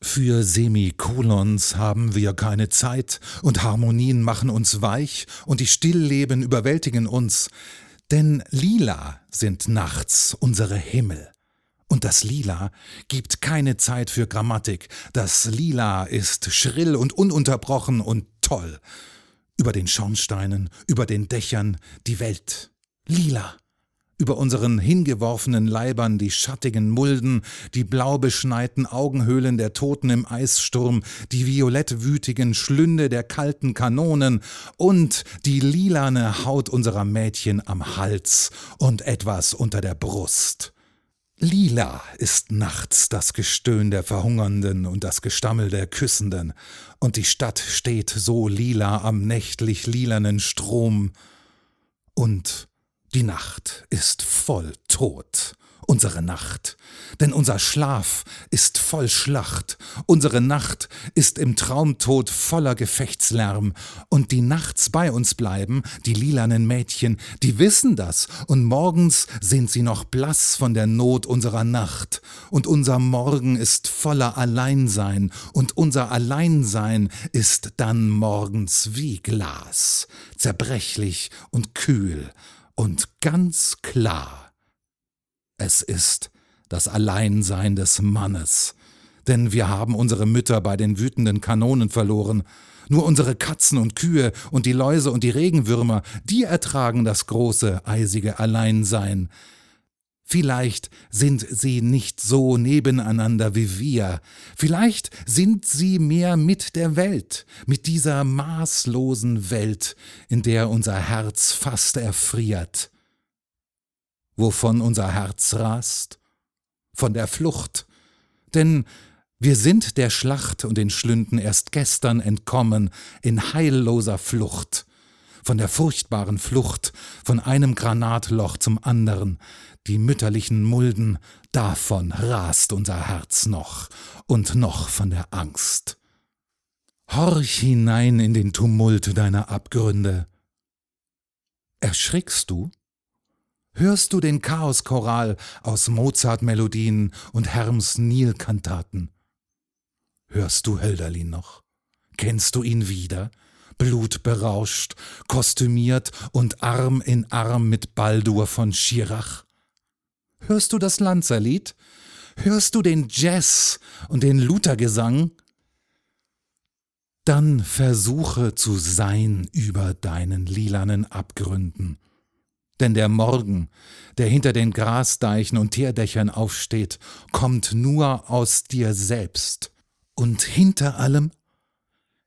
Für Semikolons haben wir keine Zeit, und Harmonien machen uns weich, und die Stillleben überwältigen uns, denn lila sind nachts unsere Himmel. Und das Lila gibt keine Zeit für Grammatik. Das Lila ist schrill und ununterbrochen und toll. Über den Schornsteinen, über den Dächern, die Welt. Lila. Über unseren hingeworfenen Leibern die schattigen Mulden, die blau beschneiten Augenhöhlen der Toten im Eissturm, die violettwütigen Schlünde der kalten Kanonen und die lilane Haut unserer Mädchen am Hals und etwas unter der Brust. Lila ist nachts das Gestöhn der Verhungernden und das Gestammel der Küssenden, und die Stadt steht so lila am nächtlich lilanen Strom, und die Nacht ist voll Tod unsere Nacht. Denn unser Schlaf ist voll Schlacht, unsere Nacht ist im Traumtod voller Gefechtslärm, und die nachts bei uns bleiben, die lilanen Mädchen, die wissen das, und morgens sind sie noch blass von der Not unserer Nacht, und unser Morgen ist voller Alleinsein, und unser Alleinsein ist dann morgens wie Glas, zerbrechlich und kühl und ganz klar. Es ist das Alleinsein des Mannes. Denn wir haben unsere Mütter bei den wütenden Kanonen verloren. Nur unsere Katzen und Kühe und die Läuse und die Regenwürmer, die ertragen das große, eisige Alleinsein. Vielleicht sind sie nicht so nebeneinander wie wir, vielleicht sind sie mehr mit der Welt, mit dieser maßlosen Welt, in der unser Herz fast erfriert wovon unser Herz rast? Von der Flucht. Denn wir sind der Schlacht und den Schlünden erst gestern entkommen, in heilloser Flucht. Von der furchtbaren Flucht, von einem Granatloch zum anderen, die mütterlichen Mulden, davon rast unser Herz noch und noch von der Angst. Horch hinein in den Tumult deiner Abgründe. Erschrickst du? Hörst du den Chaoschoral aus Mozart-Melodien und Herms Nilkantaten. Hörst du Hölderlin noch? Kennst du ihn wieder? Blutberauscht, kostümiert und Arm in Arm mit Baldur von Schirach? Hörst du das Lanzerlied? Hörst du den Jazz und den Luthergesang? Dann versuche zu sein über deinen lilanen Abgründen denn der Morgen, der hinter den Grasdeichen und Teerdächern aufsteht, kommt nur aus dir selbst. Und hinter allem,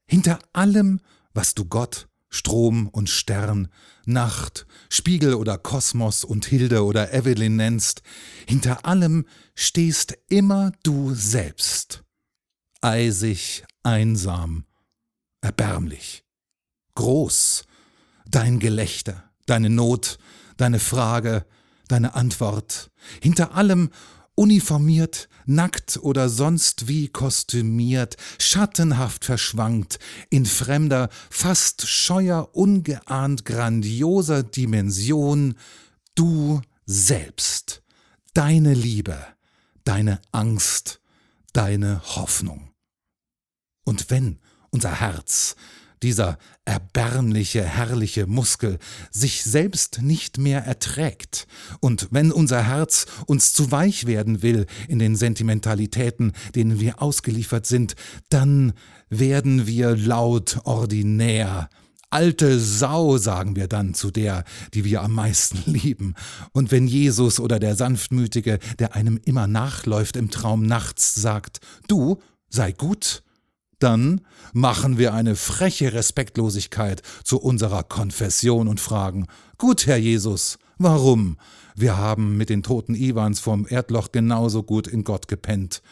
hinter allem, was du Gott, Strom und Stern, Nacht, Spiegel oder Kosmos und Hilde oder Evelyn nennst, hinter allem stehst immer du selbst. Eisig, einsam, erbärmlich, groß, dein Gelächter, deine Not, deine Frage, deine Antwort. Hinter allem uniformiert, nackt oder sonst wie kostümiert, schattenhaft verschwankt, in fremder, fast scheuer, ungeahnt grandioser Dimension, du selbst, deine Liebe, deine Angst, deine Hoffnung. Und wenn unser Herz dieser erbärmliche, herrliche Muskel, sich selbst nicht mehr erträgt. Und wenn unser Herz uns zu weich werden will in den Sentimentalitäten, denen wir ausgeliefert sind, dann werden wir laut ordinär. Alte Sau, sagen wir dann zu der, die wir am meisten [laughs] lieben. Und wenn Jesus oder der Sanftmütige, der einem immer nachläuft im Traum nachts, sagt, du, sei gut, dann machen wir eine freche Respektlosigkeit zu unserer Konfession und fragen, gut, Herr Jesus, warum? Wir haben mit den toten Iwans vom Erdloch genauso gut in Gott gepennt.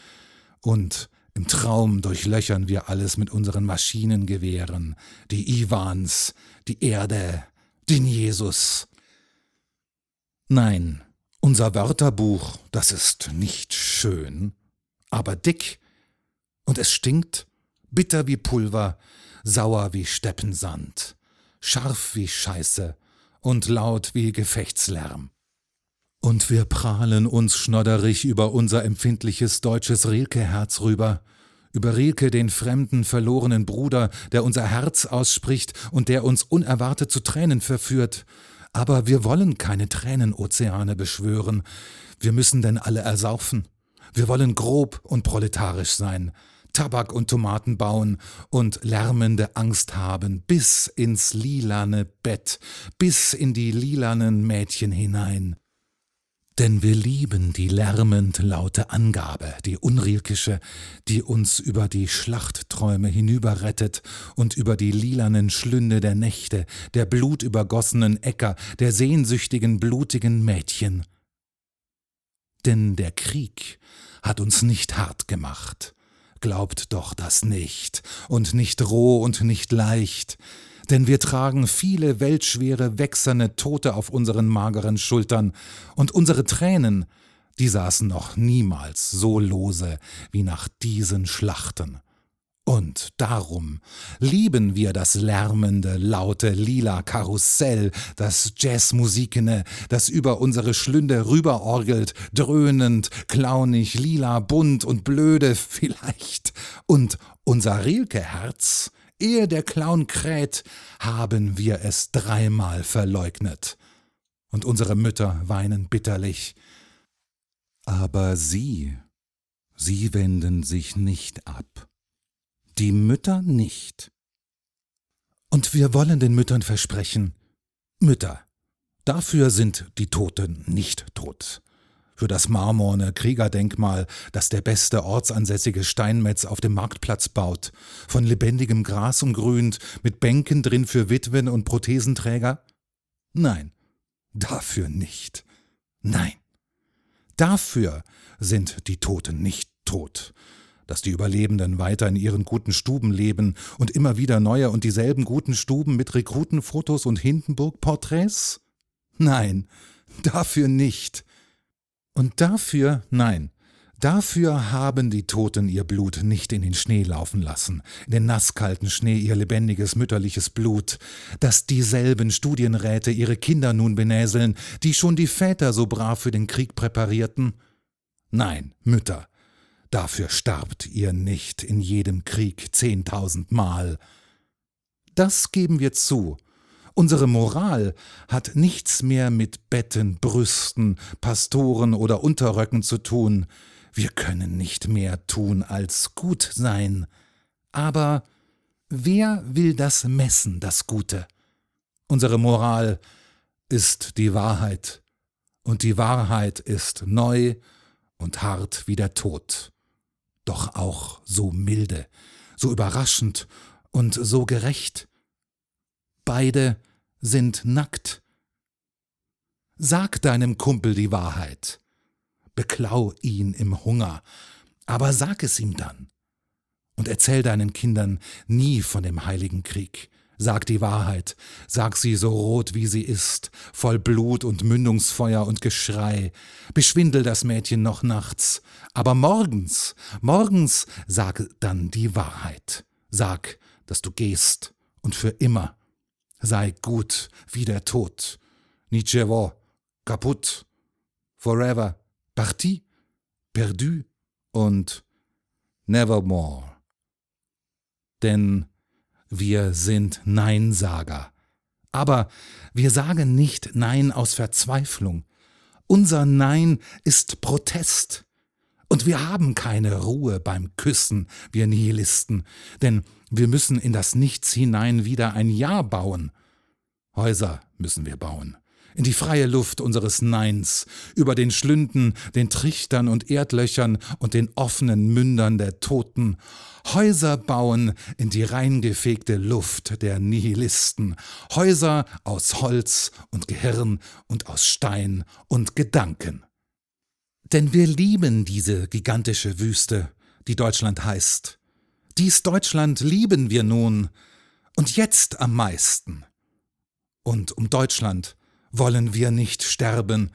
Und im Traum durchlöchern wir alles mit unseren Maschinengewehren, die Iwans, die Erde, den Jesus. Nein, unser Wörterbuch, das ist nicht schön, aber dick, und es stinkt, bitter wie Pulver, sauer wie Steppensand, scharf wie Scheiße und laut wie Gefechtslärm. Und wir prahlen uns schnodderig über unser empfindliches deutsches Rilke-Herz rüber, über Rilke, den fremden, verlorenen Bruder, der unser Herz ausspricht und der uns unerwartet zu Tränen verführt. Aber wir wollen keine Tränenozeane beschwören. Wir müssen denn alle ersaufen. Wir wollen grob und proletarisch sein, Tabak und Tomaten bauen und lärmende Angst haben bis ins lilane Bett, bis in die lilanen Mädchen hinein. Denn wir lieben die lärmend laute Angabe, die unrilkische, die uns über die Schlachtträume hinüberrettet und über die lilanen Schlünde der Nächte, der blutübergossenen Äcker, der sehnsüchtigen, blutigen Mädchen. Denn der Krieg hat uns nicht hart gemacht. Glaubt doch das nicht, und nicht roh und nicht leicht, denn wir tragen viele weltschwere, wächserne Tote auf unseren mageren Schultern, und unsere Tränen, die saßen noch niemals so lose wie nach diesen Schlachten. Und darum lieben wir das lärmende, laute, lila Karussell, das Jazzmusikene, das über unsere Schlünde rüberorgelt, dröhnend, klaunig, lila, bunt und blöde [laughs] vielleicht. Und unser Rilke-Herz, ehe der Clown kräht, haben wir es dreimal verleugnet. Und unsere Mütter weinen bitterlich. Aber sie, sie wenden sich nicht ab. Die Mütter nicht. Und wir wollen den Müttern versprechen, Mütter, dafür sind die Toten nicht tot für das marmorne Kriegerdenkmal, das der beste ortsansässige Steinmetz auf dem Marktplatz baut, von lebendigem Gras umgrünt, mit Bänken drin für Witwen und Prothesenträger? Nein, dafür nicht. Nein, dafür sind die Toten nicht tot, dass die Überlebenden weiter in ihren guten Stuben leben und immer wieder neue und dieselben guten Stuben mit Rekrutenfotos und Hindenburg-Porträts? Nein, dafür nicht. Und dafür, nein, dafür haben die Toten ihr Blut nicht in den Schnee laufen lassen, in den nasskalten Schnee ihr lebendiges mütterliches Blut, dass dieselben Studienräte ihre Kinder nun benäseln, die schon die Väter so brav für den Krieg präparierten. Nein, Mütter, dafür starbt ihr nicht in jedem Krieg zehntausendmal. Das geben wir zu, Unsere Moral hat nichts mehr mit Betten, Brüsten, Pastoren oder Unterröcken zu tun. Wir können nicht mehr tun als gut sein. Aber wer will das messen, das Gute? Unsere Moral ist die Wahrheit, und die Wahrheit ist neu und hart wie der Tod, doch auch so milde, so überraschend und so gerecht. Beide sind nackt. Sag deinem Kumpel die Wahrheit. Beklau ihn im Hunger, aber sag es ihm dann. Und erzähl deinen Kindern nie von dem heiligen Krieg. Sag die Wahrheit, sag sie so rot wie sie ist, voll Blut und Mündungsfeuer und Geschrei. Beschwindel das Mädchen noch nachts, aber morgens, morgens sag dann die Wahrheit. Sag, dass du gehst und für immer sei gut wie der Tod. Nichevo, kaputt, forever, parti, perdu und nevermore. Denn wir sind Neinsager. Aber wir sagen nicht Nein aus Verzweiflung. Unser Nein ist Protest. Und wir haben keine Ruhe beim Küssen, wir Nihilisten, denn wir müssen in das Nichts hinein wieder ein Ja bauen. Häuser müssen wir bauen. In die freie Luft unseres Neins, über den Schlünden, den Trichtern und Erdlöchern und den offenen Mündern der Toten. Häuser bauen in die reingefegte Luft der Nihilisten. Häuser aus Holz und Gehirn und aus Stein und Gedanken. Denn wir lieben diese gigantische Wüste, die Deutschland heißt. Dies Deutschland lieben wir nun und jetzt am meisten. Und um Deutschland wollen wir nicht sterben,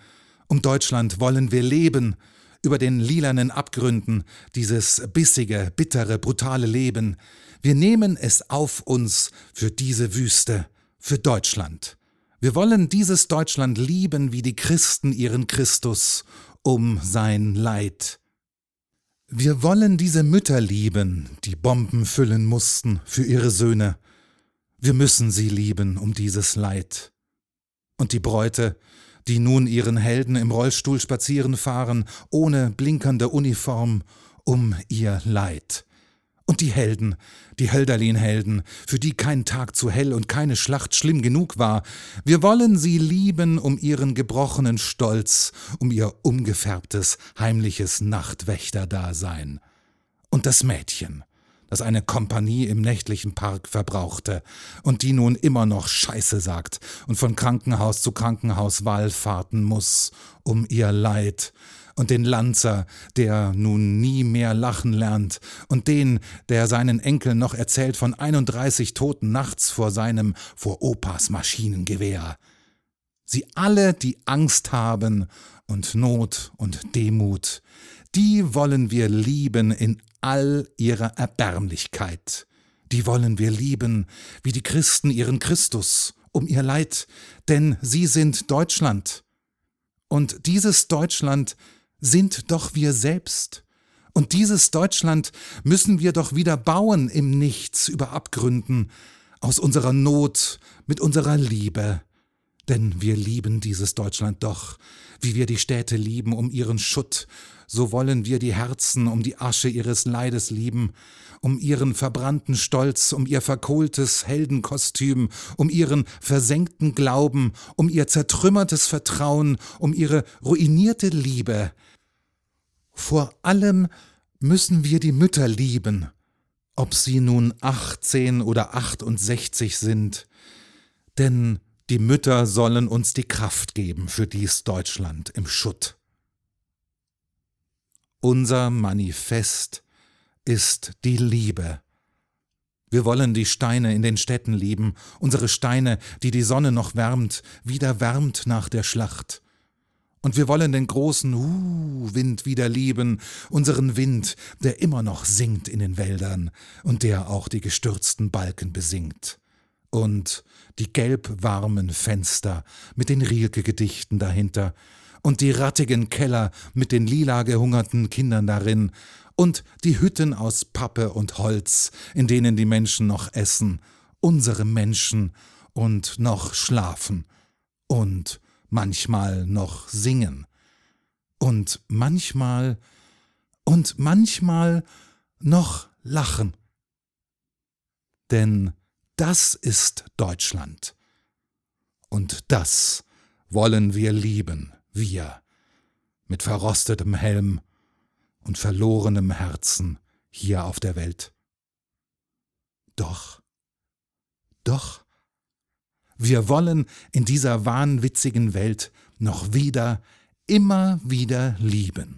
um Deutschland wollen wir leben, über den lilanen Abgründen, dieses bissige, bittere, brutale Leben. Wir nehmen es auf uns für diese Wüste, für Deutschland. Wir wollen dieses Deutschland lieben wie die Christen ihren Christus, um sein Leid. Wir wollen diese Mütter lieben, die Bomben füllen mussten für ihre Söhne. Wir müssen sie lieben um dieses Leid. Und die Bräute, die nun ihren Helden im Rollstuhl spazieren fahren, ohne blinkernde Uniform, um ihr Leid. Und die Helden, die Hölderlin-Helden, für die kein Tag zu hell und keine Schlacht schlimm genug war, wir wollen sie lieben um ihren gebrochenen Stolz, um ihr umgefärbtes, heimliches Nachtwächterdasein. Und das Mädchen, das eine Kompanie im nächtlichen Park verbrauchte und die nun immer noch Scheiße sagt und von Krankenhaus zu Krankenhaus wallfahrten muss, um ihr Leid, und den Lanzer, der nun nie mehr lachen lernt, und den, der seinen Enkeln noch erzählt von 31 Toten nachts vor seinem, vor Opas Maschinengewehr. Sie alle, die Angst haben und Not und Demut, die wollen wir lieben in all ihrer Erbärmlichkeit. Die wollen wir lieben, wie die Christen ihren Christus, um ihr Leid, denn sie sind Deutschland. Und dieses Deutschland sind doch wir selbst. Und dieses Deutschland müssen wir doch wieder bauen im Nichts über Abgründen, aus unserer Not, mit unserer Liebe. Denn wir lieben dieses Deutschland doch, wie wir die Städte lieben um ihren Schutt, so wollen wir die Herzen um die Asche ihres Leides lieben, um ihren verbrannten Stolz, um ihr verkohltes Heldenkostüm, um ihren versenkten Glauben, um ihr zertrümmertes Vertrauen, um ihre ruinierte Liebe. Vor allem müssen wir die Mütter lieben, ob sie nun achtzehn oder achtundsechzig sind, denn die Mütter sollen uns die Kraft geben für dies Deutschland im Schutt. Unser Manifest ist die Liebe. Wir wollen die Steine in den Städten lieben, unsere Steine, die die Sonne noch wärmt, wieder wärmt nach der Schlacht. Und wir wollen den großen Hu-Wind wieder lieben, unseren Wind, der immer noch singt in den Wäldern und der auch die gestürzten Balken besingt. Und die gelbwarmen Fenster mit den Rilke-Gedichten dahinter und die rattigen Keller mit den lila gehungerten Kindern darin und die Hütten aus Pappe und Holz, in denen die Menschen noch essen, unsere Menschen und noch schlafen und manchmal noch singen und manchmal und manchmal noch lachen. Denn das ist Deutschland. Und das wollen wir lieben wir, mit verrostetem Helm und verlorenem Herzen hier auf der Welt. Doch, doch, wir wollen in dieser wahnwitzigen Welt noch wieder, immer wieder lieben.